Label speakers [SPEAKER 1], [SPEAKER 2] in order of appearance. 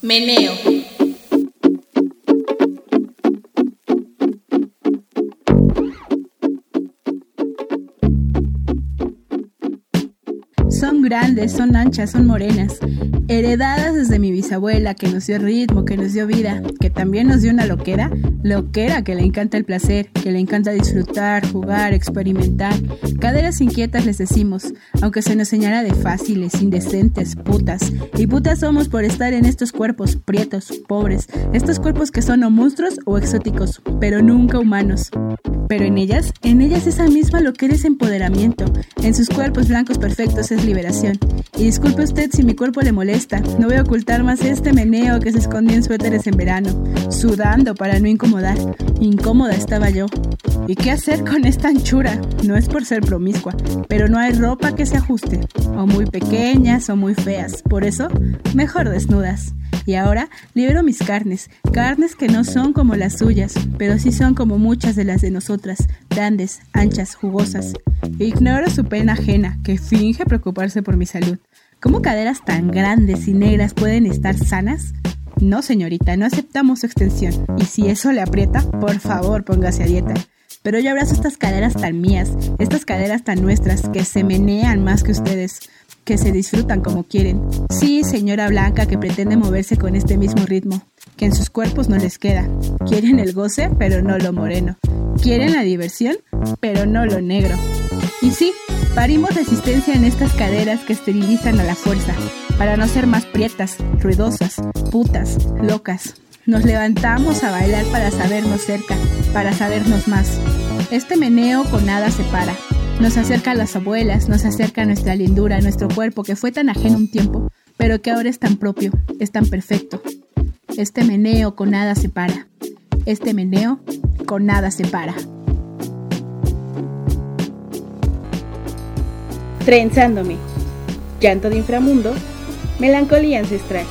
[SPEAKER 1] Meneo.
[SPEAKER 2] Son grandes, son anchas, son morenas, heredadas desde mi bisabuela que nos dio ritmo, que nos dio vida, que también nos dio una loquera, loquera que le encanta el placer, que le encanta disfrutar, jugar, experimentar. Caderas inquietas les decimos, aunque se nos señala de fáciles, indecentes, putas. Y putas somos por estar en estos cuerpos prietos, pobres, estos cuerpos que son o monstruos o exóticos, pero nunca humanos. Pero en ellas, en ellas esa misma lo que es empoderamiento. En sus cuerpos blancos perfectos es liberación. Y disculpe usted si mi cuerpo le molesta, no voy a ocultar más este meneo que se escondía en suéteres en verano, sudando para no incomodar. Incómoda estaba yo. ¿Y qué hacer con esta anchura? No es por ser promiscua, pero no hay ropa que se ajuste, o muy pequeñas o muy feas. Por eso, mejor desnudas. Y ahora libero mis carnes, carnes que no son como las suyas, pero sí son como muchas de las de nosotras, grandes, anchas, jugosas. Ignoro su pena ajena, que finge preocuparse por mi salud. ¿Cómo caderas tan grandes y negras pueden estar sanas? No, señorita, no aceptamos su extensión. Y si eso le aprieta, por favor, póngase a dieta. Pero yo abrazo estas caderas tan mías, estas caderas tan nuestras, que se menean más que ustedes que se disfrutan como quieren. Sí, señora Blanca que pretende moverse con este mismo ritmo, que en sus cuerpos no les queda. Quieren el goce, pero no lo moreno. Quieren la diversión, pero no lo negro. Y sí, parimos resistencia en estas caderas que esterilizan a la fuerza, para no ser más prietas, ruidosas, putas, locas. Nos levantamos a bailar para sabernos cerca, para sabernos más. Este meneo con nada se para. Nos acerca a las abuelas, nos acerca nuestra lindura, nuestro cuerpo que fue tan ajeno un tiempo, pero que ahora es tan propio, es tan perfecto. Este meneo con nada se para. Este meneo con nada se para. Trenzándome. Llanto de inframundo. Melancolía ancestral.